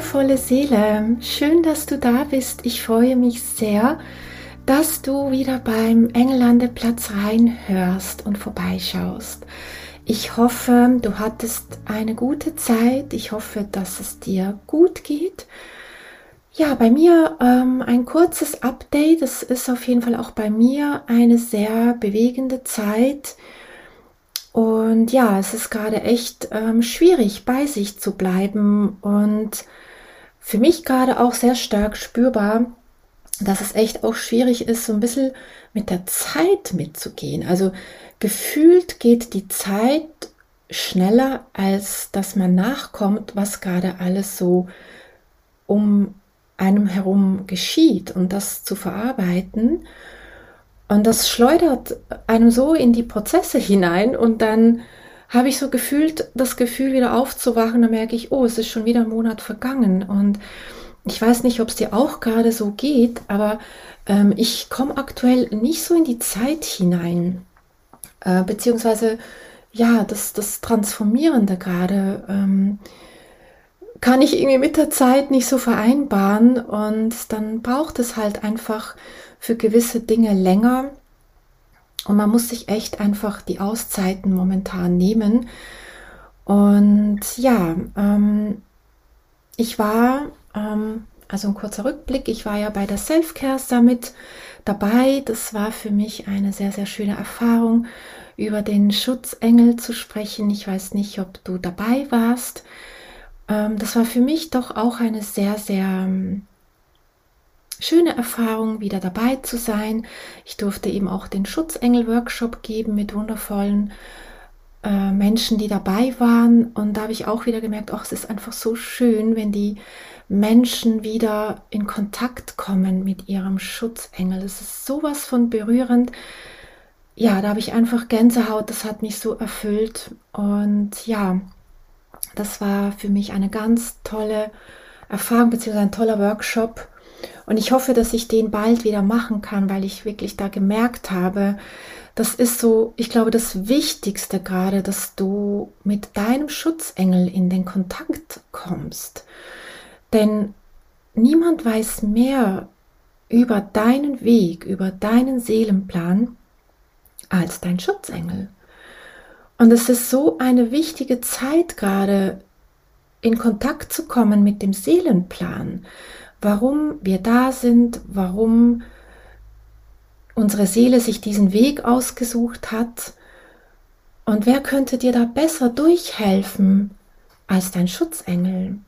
Wundervolle Seele, schön, dass du da bist. Ich freue mich sehr, dass du wieder beim Engellandeplatz reinhörst und vorbeischaust. Ich hoffe, du hattest eine gute Zeit. Ich hoffe, dass es dir gut geht. Ja, bei mir ähm, ein kurzes Update. Es ist auf jeden Fall auch bei mir eine sehr bewegende Zeit. Und ja, es ist gerade echt ähm, schwierig, bei sich zu bleiben und für mich gerade auch sehr stark spürbar, dass es echt auch schwierig ist, so ein bisschen mit der Zeit mitzugehen. Also gefühlt geht die Zeit schneller, als dass man nachkommt, was gerade alles so um einem herum geschieht und das zu verarbeiten. Und das schleudert einem so in die Prozesse hinein und dann habe ich so gefühlt das Gefühl, wieder aufzuwachen, dann merke ich, oh, es ist schon wieder ein Monat vergangen. Und ich weiß nicht, ob es dir auch gerade so geht, aber ähm, ich komme aktuell nicht so in die Zeit hinein. Äh, beziehungsweise, ja, das, das Transformierende gerade ähm, kann ich irgendwie mit der Zeit nicht so vereinbaren. Und dann braucht es halt einfach für gewisse Dinge länger. Und man muss sich echt einfach die Auszeiten momentan nehmen. Und ja, ähm, ich war, ähm, also ein kurzer Rückblick, ich war ja bei der Self-Care Summit dabei. Das war für mich eine sehr, sehr schöne Erfahrung, über den Schutzengel zu sprechen. Ich weiß nicht, ob du dabei warst. Ähm, das war für mich doch auch eine sehr, sehr ähm, schöne Erfahrung, wieder dabei zu sein. Ich durfte eben auch den Schutzengel-Workshop geben mit wundervollen äh, Menschen, die dabei waren. Und da habe ich auch wieder gemerkt, ach, es ist einfach so schön, wenn die Menschen wieder in Kontakt kommen mit ihrem Schutzengel. Es ist sowas von berührend. Ja, da habe ich einfach Gänsehaut, das hat mich so erfüllt. Und ja, das war für mich eine ganz tolle Erfahrung, beziehungsweise ein toller Workshop. Und ich hoffe, dass ich den bald wieder machen kann, weil ich wirklich da gemerkt habe, das ist so, ich glaube, das Wichtigste gerade, dass du mit deinem Schutzengel in den Kontakt kommst. Denn niemand weiß mehr über deinen Weg, über deinen Seelenplan als dein Schutzengel. Und es ist so eine wichtige Zeit gerade, in Kontakt zu kommen mit dem Seelenplan, warum wir da sind, warum unsere Seele sich diesen Weg ausgesucht hat. Und wer könnte dir da besser durchhelfen als dein Schutzengel?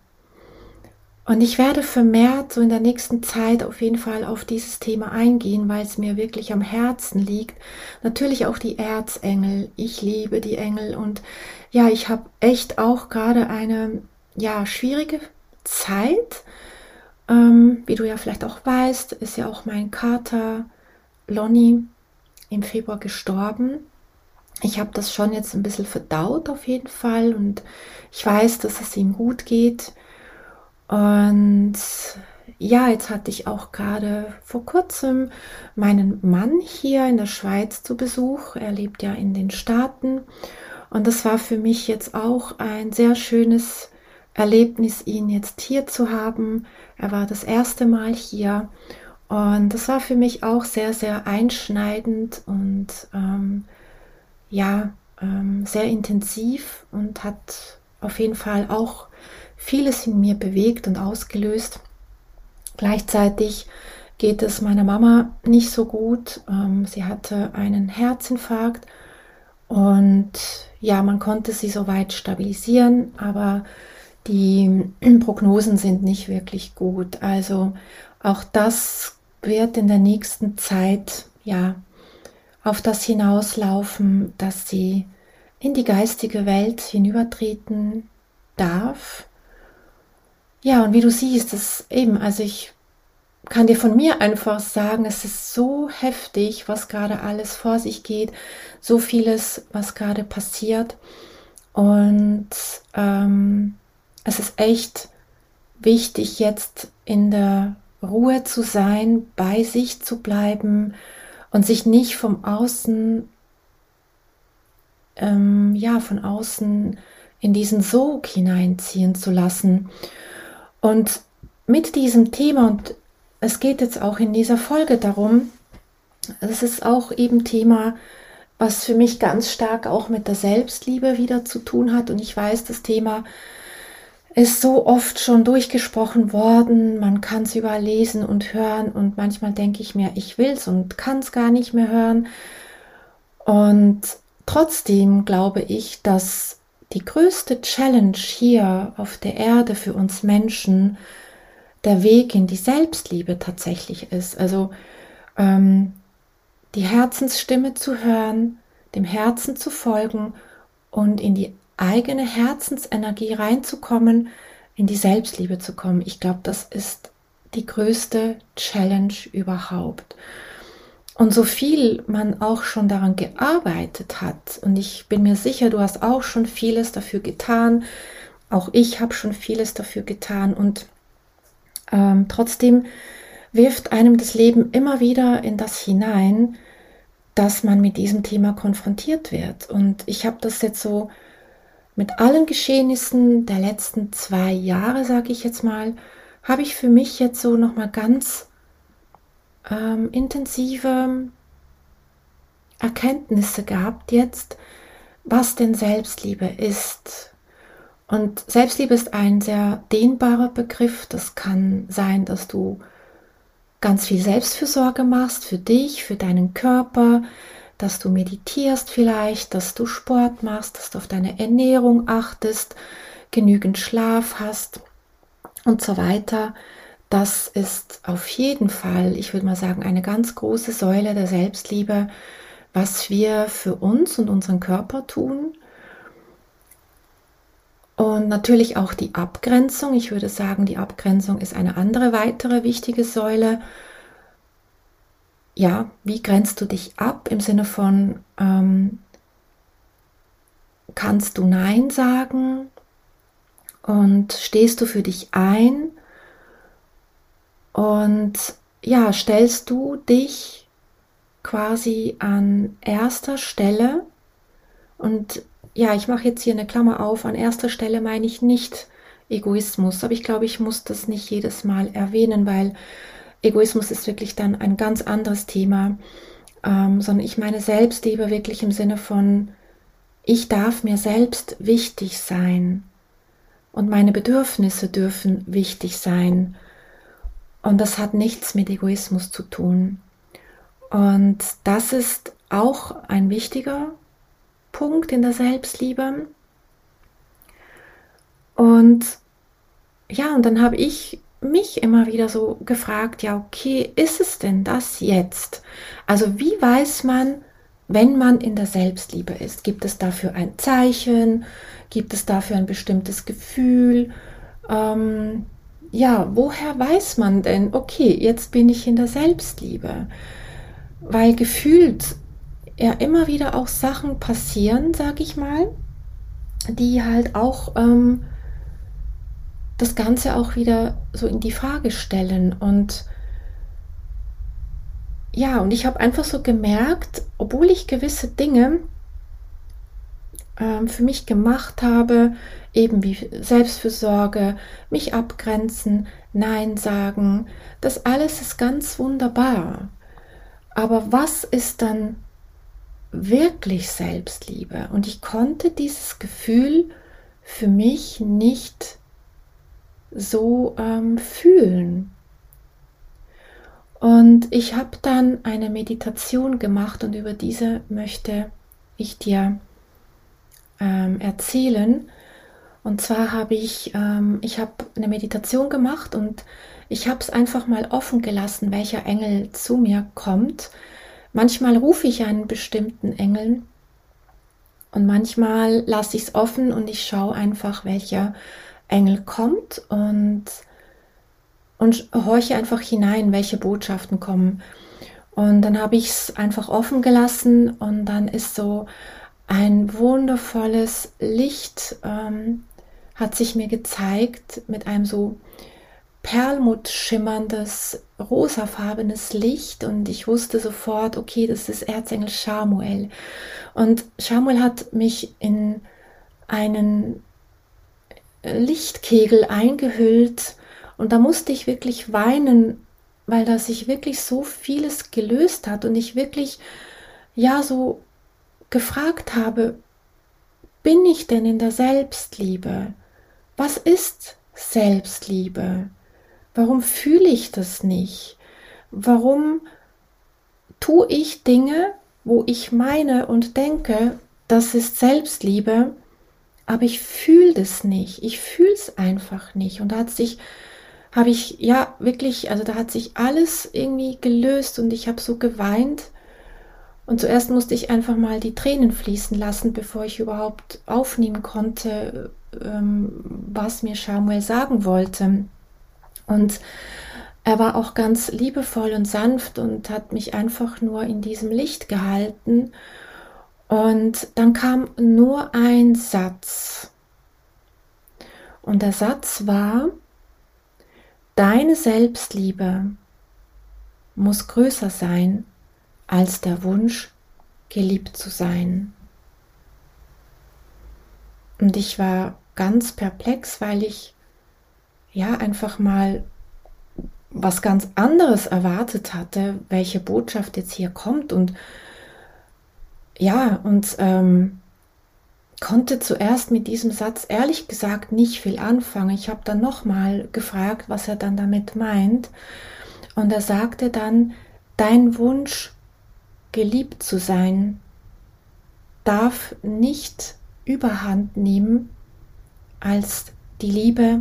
Und ich werde vermehrt so in der nächsten Zeit auf jeden Fall auf dieses Thema eingehen, weil es mir wirklich am Herzen liegt. Natürlich auch die Erzengel. Ich liebe die Engel und ja, ich habe echt auch gerade eine ja schwierige Zeit ähm, wie du ja vielleicht auch weißt, ist ja auch mein Kater Lonnie im Februar gestorben. Ich habe das schon jetzt ein bisschen verdaut auf jeden Fall und ich weiß, dass es ihm gut geht. Und ja, jetzt hatte ich auch gerade vor kurzem meinen Mann hier in der Schweiz zu Besuch. Er lebt ja in den Staaten. Und das war für mich jetzt auch ein sehr schönes Erlebnis, ihn jetzt hier zu haben. Er war das erste Mal hier und das war für mich auch sehr, sehr einschneidend und ähm, ja, ähm, sehr intensiv und hat auf jeden Fall auch vieles in mir bewegt und ausgelöst. Gleichzeitig geht es meiner Mama nicht so gut. Ähm, sie hatte einen Herzinfarkt und ja, man konnte sie soweit stabilisieren, aber die Prognosen sind nicht wirklich gut. Also auch das wird in der nächsten Zeit ja auf das hinauslaufen, dass sie in die geistige Welt hinübertreten darf. Ja, und wie du siehst, das eben, also ich kann dir von mir einfach sagen, es ist so heftig, was gerade alles vor sich geht, so vieles, was gerade passiert. Und ähm, es ist echt wichtig, jetzt in der Ruhe zu sein, bei sich zu bleiben und sich nicht vom Außen, ähm, ja, von außen in diesen Sog hineinziehen zu lassen. Und mit diesem Thema, und es geht jetzt auch in dieser Folge darum, es ist auch eben Thema, was für mich ganz stark auch mit der Selbstliebe wieder zu tun hat. Und ich weiß, das Thema ist so oft schon durchgesprochen worden. Man kann es überlesen und hören. Und manchmal denke ich mir, ich will es und kann es gar nicht mehr hören. Und trotzdem glaube ich, dass die größte Challenge hier auf der Erde für uns Menschen der Weg in die Selbstliebe tatsächlich ist. Also ähm, die Herzensstimme zu hören, dem Herzen zu folgen und in die eigene Herzensenergie reinzukommen, in die Selbstliebe zu kommen. Ich glaube, das ist die größte Challenge überhaupt. Und so viel man auch schon daran gearbeitet hat, und ich bin mir sicher, du hast auch schon vieles dafür getan, auch ich habe schon vieles dafür getan, und ähm, trotzdem wirft einem das Leben immer wieder in das hinein, dass man mit diesem Thema konfrontiert wird. Und ich habe das jetzt so mit allen Geschehnissen der letzten zwei Jahre, sage ich jetzt mal, habe ich für mich jetzt so nochmal ganz ähm, intensive Erkenntnisse gehabt jetzt, was denn Selbstliebe ist. Und Selbstliebe ist ein sehr dehnbarer Begriff. Das kann sein, dass du ganz viel Selbstfürsorge machst für dich, für deinen Körper, dass du meditierst vielleicht, dass du Sport machst, dass du auf deine Ernährung achtest, genügend Schlaf hast und so weiter. Das ist auf jeden Fall, ich würde mal sagen, eine ganz große Säule der Selbstliebe, was wir für uns und unseren Körper tun. Und natürlich auch die Abgrenzung. Ich würde sagen, die Abgrenzung ist eine andere weitere wichtige Säule. Ja, wie grenzt du dich ab im Sinne von, ähm, kannst du Nein sagen und stehst du für dich ein? Und ja, stellst du dich quasi an erster Stelle? Und ja, ich mache jetzt hier eine Klammer auf, an erster Stelle meine ich nicht Egoismus, aber ich glaube, ich muss das nicht jedes Mal erwähnen, weil Egoismus ist wirklich dann ein ganz anderes Thema, ähm, sondern ich meine Selbstliebe wirklich im Sinne von, ich darf mir selbst wichtig sein und meine Bedürfnisse dürfen wichtig sein. Und das hat nichts mit Egoismus zu tun. Und das ist auch ein wichtiger Punkt in der Selbstliebe. Und ja, und dann habe ich mich immer wieder so gefragt, ja, okay, ist es denn das jetzt? Also wie weiß man, wenn man in der Selbstliebe ist? Gibt es dafür ein Zeichen? Gibt es dafür ein bestimmtes Gefühl? Ähm, ja, woher weiß man denn, okay, jetzt bin ich in der Selbstliebe? Weil gefühlt ja immer wieder auch Sachen passieren, sag ich mal, die halt auch ähm, das Ganze auch wieder so in die Frage stellen. Und ja, und ich habe einfach so gemerkt, obwohl ich gewisse Dinge ähm, für mich gemacht habe, eben wie Selbstfürsorge, mich abgrenzen, Nein sagen, das alles ist ganz wunderbar. Aber was ist dann wirklich Selbstliebe? Und ich konnte dieses Gefühl für mich nicht so ähm, fühlen. Und ich habe dann eine Meditation gemacht und über diese möchte ich dir ähm, erzählen. Und zwar habe ich, ähm, ich habe eine Meditation gemacht und ich habe es einfach mal offen gelassen, welcher Engel zu mir kommt. Manchmal rufe ich einen bestimmten Engel und manchmal lasse ich es offen und ich schaue einfach, welcher Engel kommt und, und horche einfach hinein, welche Botschaften kommen. Und dann habe ich es einfach offen gelassen und dann ist so ein wundervolles Licht, ähm, hat sich mir gezeigt mit einem so perlmutt schimmerndes, rosafarbenes Licht und ich wusste sofort, okay, das ist Erzengel Samuel. Und Samuel hat mich in einen Lichtkegel eingehüllt und da musste ich wirklich weinen, weil da sich wirklich so vieles gelöst hat und ich wirklich, ja, so gefragt habe, bin ich denn in der Selbstliebe? Was ist Selbstliebe? Warum fühle ich das nicht? Warum tue ich Dinge, wo ich meine und denke, das ist Selbstliebe, aber ich fühle das nicht. Ich fühle es einfach nicht. Und da hat sich, habe ich ja wirklich, also da hat sich alles irgendwie gelöst und ich habe so geweint. Und zuerst musste ich einfach mal die Tränen fließen lassen, bevor ich überhaupt aufnehmen konnte, ähm, was mir Samuel sagen wollte. Und er war auch ganz liebevoll und sanft und hat mich einfach nur in diesem Licht gehalten. Und dann kam nur ein Satz. Und der Satz war, deine Selbstliebe muss größer sein als der Wunsch, geliebt zu sein. Und ich war ganz perplex, weil ich ja einfach mal was ganz anderes erwartet hatte, welche Botschaft jetzt hier kommt und ja, und ähm, konnte zuerst mit diesem Satz ehrlich gesagt nicht viel anfangen. Ich habe dann nochmal gefragt, was er dann damit meint. Und er sagte dann, dein Wunsch, geliebt zu sein, darf nicht überhand nehmen als die Liebe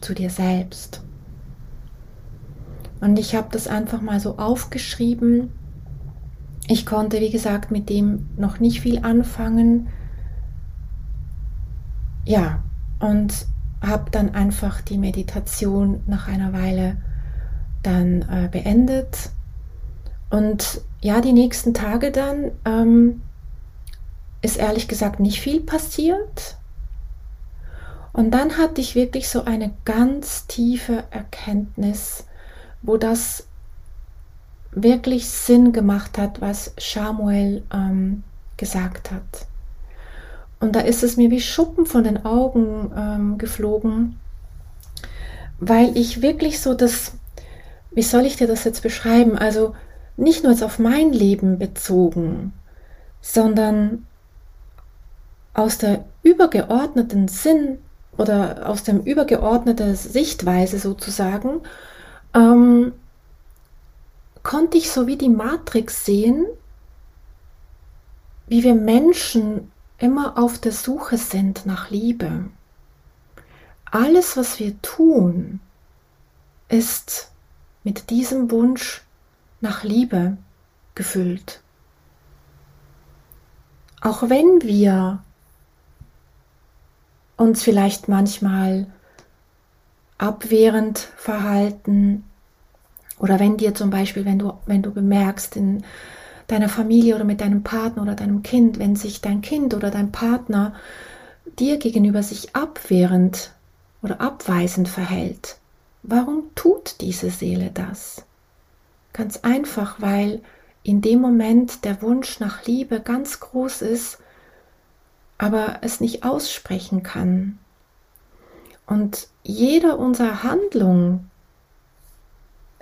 zu dir selbst. Und ich habe das einfach mal so aufgeschrieben. Ich konnte, wie gesagt, mit dem noch nicht viel anfangen. Ja, und habe dann einfach die Meditation nach einer Weile dann äh, beendet. Und ja, die nächsten Tage dann ähm, ist ehrlich gesagt nicht viel passiert. Und dann hatte ich wirklich so eine ganz tiefe Erkenntnis, wo das wirklich Sinn gemacht hat, was Samuel ähm, gesagt hat. Und da ist es mir wie Schuppen von den Augen ähm, geflogen, weil ich wirklich so das, wie soll ich dir das jetzt beschreiben? Also nicht nur jetzt auf mein Leben bezogen, sondern aus der übergeordneten Sinn oder aus dem übergeordneten Sichtweise sozusagen, ähm, konnte ich so wie die Matrix sehen, wie wir Menschen immer auf der Suche sind nach Liebe. Alles, was wir tun, ist mit diesem Wunsch nach Liebe gefüllt. Auch wenn wir uns vielleicht manchmal abwehrend verhalten oder wenn dir zum Beispiel, wenn du, wenn du bemerkst in deiner Familie oder mit deinem Partner oder deinem Kind, wenn sich dein Kind oder dein Partner dir gegenüber sich abwehrend oder abweisend verhält, warum tut diese Seele das? Ganz einfach, weil in dem Moment der Wunsch nach Liebe ganz groß ist aber es nicht aussprechen kann. Und jede unserer Handlung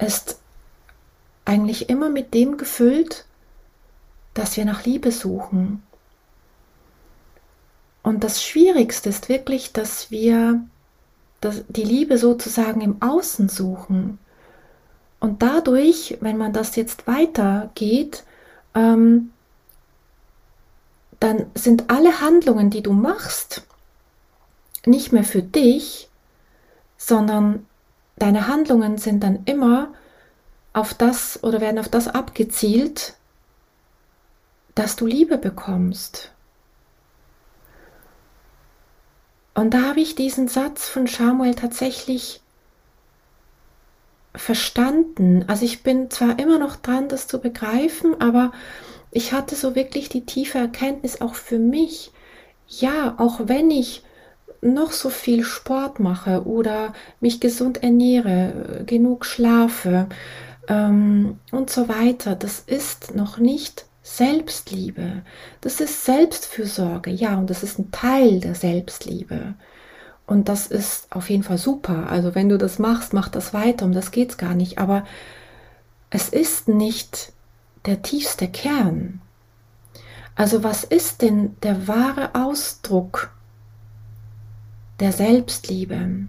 ist eigentlich immer mit dem gefüllt, dass wir nach Liebe suchen. Und das Schwierigste ist wirklich, dass wir die Liebe sozusagen im Außen suchen. Und dadurch, wenn man das jetzt weitergeht, ähm, dann sind alle Handlungen, die du machst, nicht mehr für dich, sondern deine Handlungen sind dann immer auf das oder werden auf das abgezielt, dass du Liebe bekommst. Und da habe ich diesen Satz von Samuel tatsächlich verstanden. Also ich bin zwar immer noch dran, das zu begreifen, aber ich hatte so wirklich die tiefe Erkenntnis auch für mich. Ja, auch wenn ich noch so viel Sport mache oder mich gesund ernähre, genug schlafe ähm, und so weiter, das ist noch nicht Selbstliebe. Das ist Selbstfürsorge, ja, und das ist ein Teil der Selbstliebe. Und das ist auf jeden Fall super. Also wenn du das machst, mach das weiter, um das geht es gar nicht. Aber es ist nicht der tiefste Kern. Also was ist denn der wahre Ausdruck der Selbstliebe?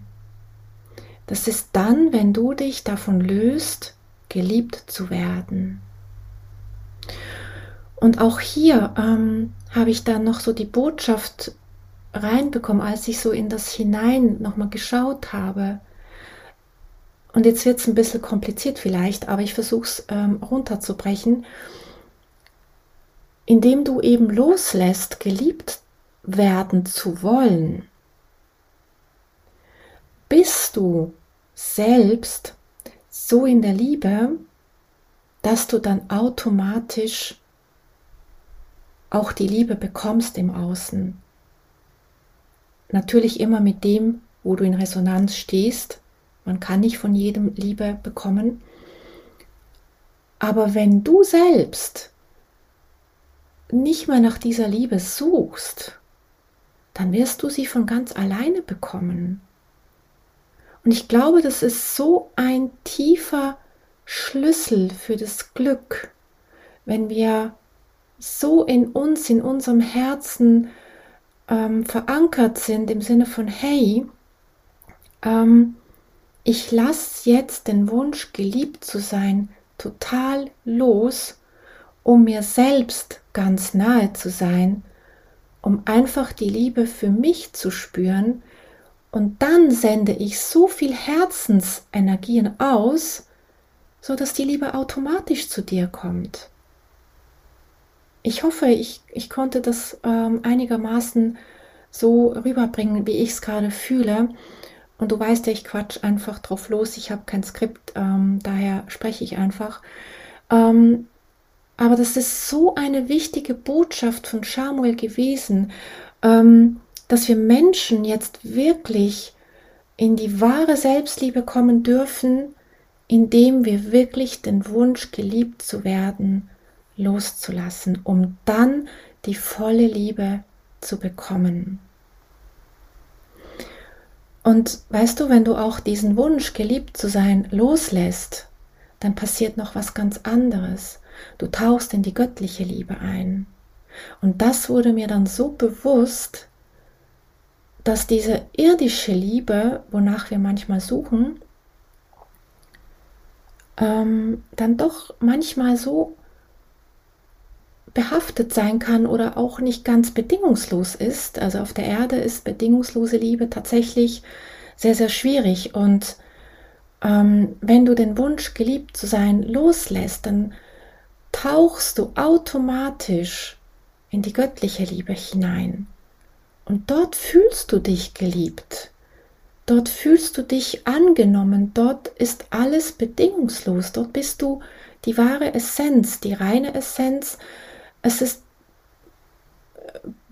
Das ist dann, wenn du dich davon löst, geliebt zu werden. Und auch hier ähm, habe ich dann noch so die Botschaft reinbekommen, als ich so in das hinein nochmal geschaut habe. Und jetzt wird es ein bisschen kompliziert vielleicht, aber ich versuche es ähm, runterzubrechen. Indem du eben loslässt, geliebt werden zu wollen, bist du selbst so in der Liebe, dass du dann automatisch auch die Liebe bekommst im Außen. Natürlich immer mit dem, wo du in Resonanz stehst. Man kann nicht von jedem Liebe bekommen. Aber wenn du selbst nicht mehr nach dieser Liebe suchst, dann wirst du sie von ganz alleine bekommen. Und ich glaube, das ist so ein tiefer Schlüssel für das Glück, wenn wir so in uns, in unserem Herzen ähm, verankert sind im Sinne von, hey, ähm, ich lasse jetzt den Wunsch, geliebt zu sein, total los, um mir selbst ganz nahe zu sein, um einfach die Liebe für mich zu spüren. Und dann sende ich so viel Herzensenergien aus, so dass die Liebe automatisch zu dir kommt ich hoffe, ich, ich konnte das ähm, einigermaßen so rüberbringen, wie ich es gerade fühle. Und du weißt ja, ich quatsch einfach drauf los. Ich habe kein Skript, ähm, daher spreche ich einfach. Ähm, aber das ist so eine wichtige Botschaft von Samuel gewesen, ähm, dass wir Menschen jetzt wirklich in die wahre Selbstliebe kommen dürfen, indem wir wirklich den Wunsch, geliebt zu werden, loszulassen, um dann die volle Liebe zu bekommen. Und weißt du, wenn du auch diesen Wunsch, geliebt zu sein, loslässt, dann passiert noch was ganz anderes. Du tauchst in die göttliche Liebe ein. Und das wurde mir dann so bewusst, dass diese irdische Liebe, wonach wir manchmal suchen, ähm, dann doch manchmal so behaftet sein kann oder auch nicht ganz bedingungslos ist. Also auf der Erde ist bedingungslose Liebe tatsächlich sehr, sehr schwierig. Und ähm, wenn du den Wunsch, geliebt zu sein, loslässt, dann tauchst du automatisch in die göttliche Liebe hinein. Und dort fühlst du dich geliebt. Dort fühlst du dich angenommen. Dort ist alles bedingungslos. Dort bist du die wahre Essenz, die reine Essenz es ist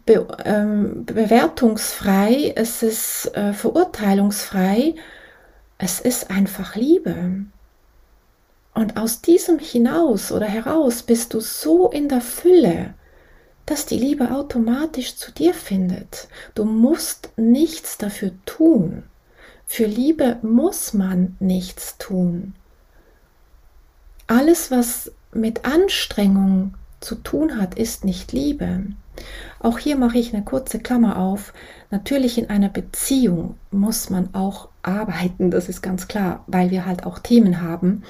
be ähm, bewertungsfrei, es ist äh, verurteilungsfrei, es ist einfach Liebe. Und aus diesem hinaus oder heraus bist du so in der Fülle, dass die Liebe automatisch zu dir findet. Du musst nichts dafür tun. Für Liebe muss man nichts tun. Alles, was mit Anstrengung zu tun hat, ist nicht Liebe. Auch hier mache ich eine kurze Klammer auf. Natürlich in einer Beziehung muss man auch arbeiten, das ist ganz klar, weil wir halt auch Themen haben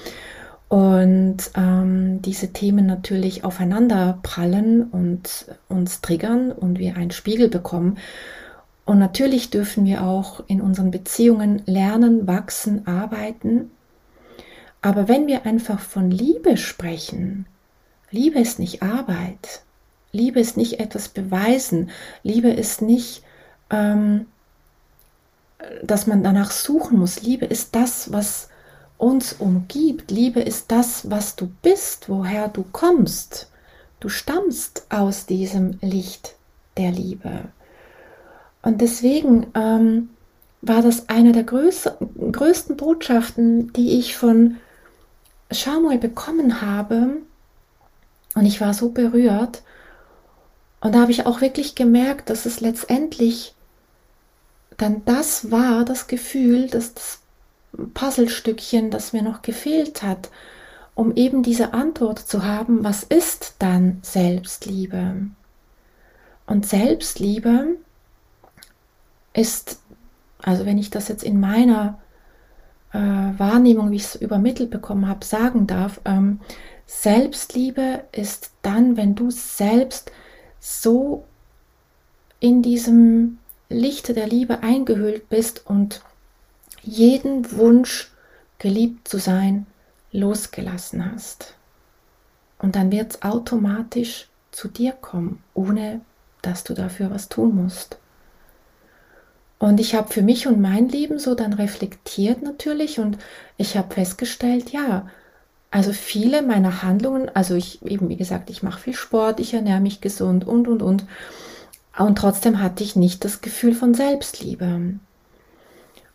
und ähm, diese Themen natürlich aufeinander prallen und uns triggern und wir einen Spiegel bekommen. Und natürlich dürfen wir auch in unseren Beziehungen lernen, wachsen, arbeiten. Aber wenn wir einfach von Liebe sprechen, Liebe ist nicht Arbeit. Liebe ist nicht etwas beweisen. Liebe ist nicht ähm, dass man danach suchen muss. Liebe ist das, was uns umgibt. Liebe ist das, was du bist, woher du kommst. Du stammst aus diesem Licht der Liebe. Und deswegen ähm, war das eine der größten, größten Botschaften, die ich von Samuel bekommen habe. Und ich war so berührt. Und da habe ich auch wirklich gemerkt, dass es letztendlich dann das war, das Gefühl, dass das Puzzlestückchen, das mir noch gefehlt hat, um eben diese Antwort zu haben, was ist dann Selbstliebe? Und Selbstliebe ist, also wenn ich das jetzt in meiner äh, Wahrnehmung, wie ich es übermittelt bekommen habe, sagen darf, ähm, Selbstliebe ist dann, wenn du selbst so in diesem Lichte der Liebe eingehüllt bist und jeden Wunsch, geliebt zu sein, losgelassen hast. Und dann wird es automatisch zu dir kommen, ohne dass du dafür was tun musst. Und ich habe für mich und mein Leben so dann reflektiert natürlich und ich habe festgestellt, ja, also viele meiner Handlungen, also ich eben wie gesagt, ich mache viel Sport, ich ernähre mich gesund und und und. Und trotzdem hatte ich nicht das Gefühl von Selbstliebe.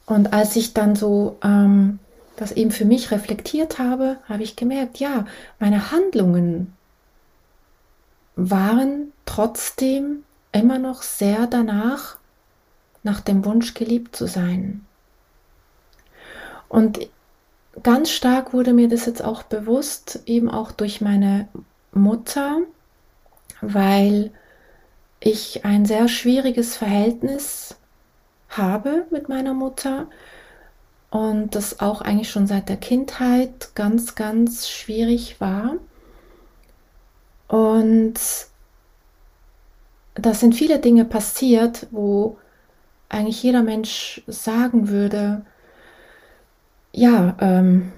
Und als ich dann so ähm, das eben für mich reflektiert habe, habe ich gemerkt, ja, meine Handlungen waren trotzdem immer noch sehr danach, nach dem Wunsch geliebt zu sein. Und ganz stark wurde mir das jetzt auch bewusst, eben auch durch meine Mutter, weil ich ein sehr schwieriges Verhältnis habe mit meiner Mutter und das auch eigentlich schon seit der Kindheit ganz, ganz schwierig war. Und da sind viele Dinge passiert, wo eigentlich jeder Mensch sagen würde, ja, ähm,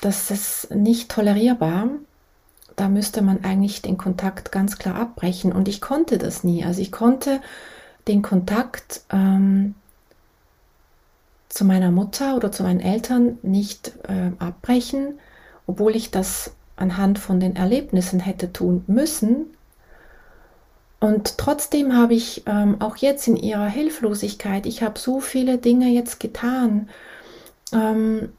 das ist nicht tolerierbar. Da müsste man eigentlich den Kontakt ganz klar abbrechen. Und ich konnte das nie. Also ich konnte den Kontakt ähm, zu meiner Mutter oder zu meinen Eltern nicht äh, abbrechen, obwohl ich das anhand von den Erlebnissen hätte tun müssen. Und trotzdem habe ich ähm, auch jetzt in ihrer Hilflosigkeit, ich habe so viele Dinge jetzt getan. Ähm,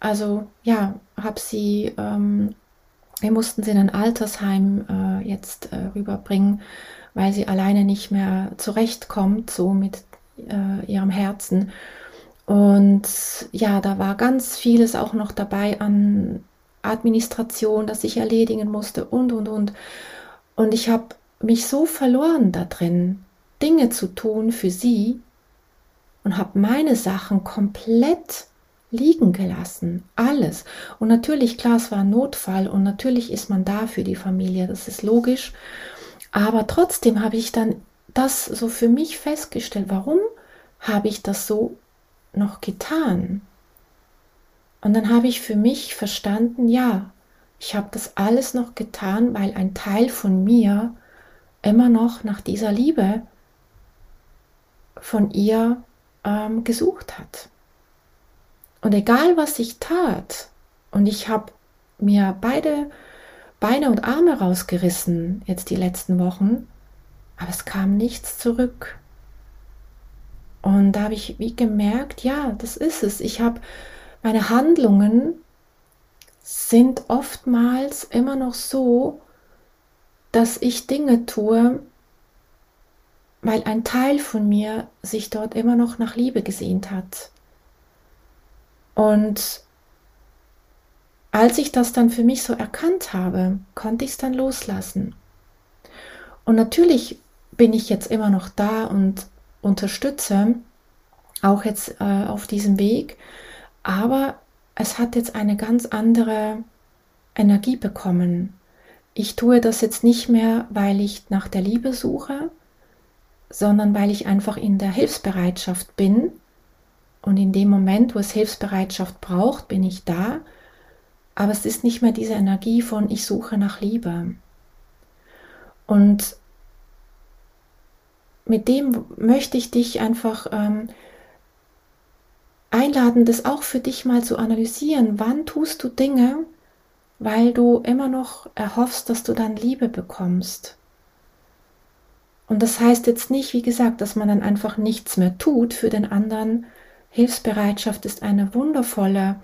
also ja, habe sie, ähm, wir mussten sie in ein Altersheim äh, jetzt äh, rüberbringen weil sie alleine nicht mehr zurechtkommt, so mit äh, ihrem Herzen. Und ja, da war ganz vieles auch noch dabei an Administration, das ich erledigen musste und, und, und. Und ich habe mich so verloren da drin, Dinge zu tun für sie und habe meine Sachen komplett liegen gelassen. Alles. Und natürlich, klar, es war ein Notfall und natürlich ist man da für die Familie, das ist logisch. Aber trotzdem habe ich dann das so für mich festgestellt. Warum habe ich das so noch getan? Und dann habe ich für mich verstanden, ja, ich habe das alles noch getan, weil ein Teil von mir immer noch nach dieser Liebe von ihr ähm, gesucht hat. Und egal was ich tat, und ich habe mir beide Beine und Arme rausgerissen jetzt die letzten Wochen, aber es kam nichts zurück. Und da habe ich wie gemerkt, ja, das ist es. Ich habe meine Handlungen sind oftmals immer noch so, dass ich Dinge tue, weil ein Teil von mir sich dort immer noch nach Liebe gesehnt hat. Und als ich das dann für mich so erkannt habe, konnte ich es dann loslassen. Und natürlich bin ich jetzt immer noch da und unterstütze, auch jetzt äh, auf diesem Weg, aber es hat jetzt eine ganz andere Energie bekommen. Ich tue das jetzt nicht mehr, weil ich nach der Liebe suche, sondern weil ich einfach in der Hilfsbereitschaft bin. Und in dem Moment, wo es Hilfsbereitschaft braucht, bin ich da aber es ist nicht mehr diese Energie von ich suche nach Liebe. Und mit dem möchte ich dich einfach ähm, einladen, das auch für dich mal zu analysieren. Wann tust du Dinge, weil du immer noch erhoffst, dass du dann Liebe bekommst? Und das heißt jetzt nicht, wie gesagt, dass man dann einfach nichts mehr tut für den anderen. Hilfsbereitschaft ist eine wundervolle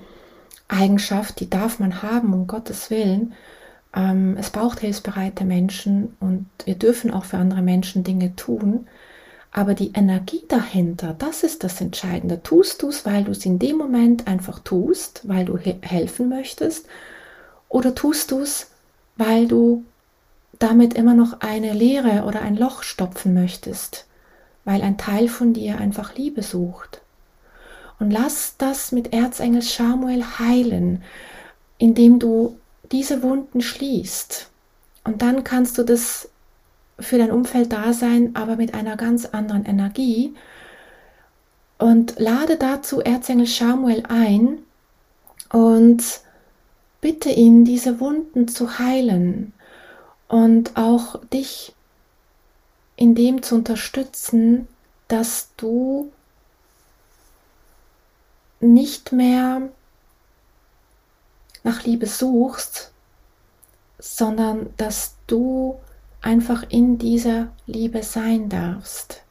Eigenschaft, die darf man haben, um Gottes Willen. Ähm, es braucht hilfsbereite Menschen und wir dürfen auch für andere Menschen Dinge tun. Aber die Energie dahinter, das ist das Entscheidende. Tust du es, weil du es in dem Moment einfach tust, weil du he helfen möchtest? Oder tust du es, weil du damit immer noch eine Leere oder ein Loch stopfen möchtest, weil ein Teil von dir einfach Liebe sucht? Und lass das mit Erzengel Samuel heilen, indem du diese Wunden schließt. Und dann kannst du das für dein Umfeld da sein, aber mit einer ganz anderen Energie. Und lade dazu Erzengel Samuel ein und bitte ihn, diese Wunden zu heilen und auch dich in dem zu unterstützen, dass du nicht mehr nach Liebe suchst, sondern dass du einfach in dieser Liebe sein darfst.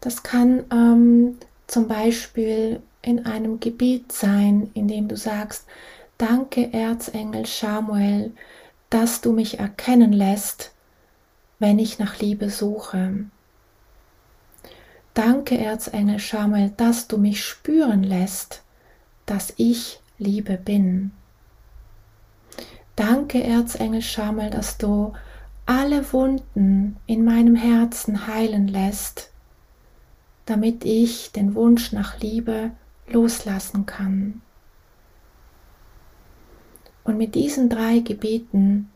Das kann ähm, zum Beispiel in einem Gebet sein, in dem du sagst, danke Erzengel Samuel, dass du mich erkennen lässt, wenn ich nach Liebe suche. Danke Erzengel Samuel, dass du mich spüren lässt, dass ich Liebe bin. Danke Erzengel Samuel, dass du alle Wunden in meinem Herzen heilen lässt, damit ich den Wunsch nach Liebe loslassen kann. Und mit diesen drei Gebeten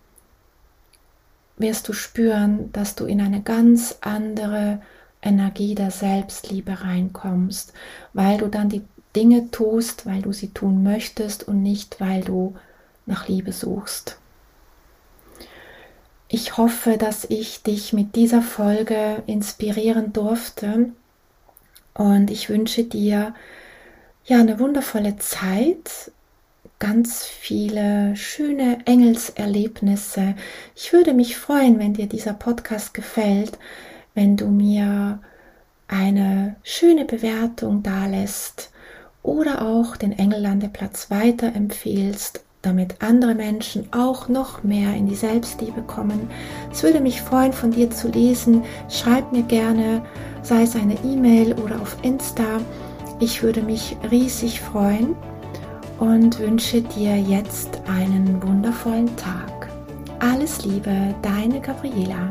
wirst du spüren, dass du in eine ganz andere Energie der Selbstliebe reinkommst, weil du dann die Dinge tust, weil du sie tun möchtest und nicht, weil du nach Liebe suchst. Ich hoffe, dass ich dich mit dieser Folge inspirieren durfte und ich wünsche dir ja eine wundervolle Zeit, ganz viele schöne Engelserlebnisse. Ich würde mich freuen, wenn dir dieser Podcast gefällt, wenn du mir eine schöne Bewertung dalässt oder auch den Engellandeplatz weiterempfehlst damit andere Menschen auch noch mehr in die Selbstliebe kommen. Es würde mich freuen, von dir zu lesen. Schreib mir gerne, sei es eine E-Mail oder auf Insta. Ich würde mich riesig freuen und wünsche dir jetzt einen wundervollen Tag. Alles Liebe, deine Gabriela.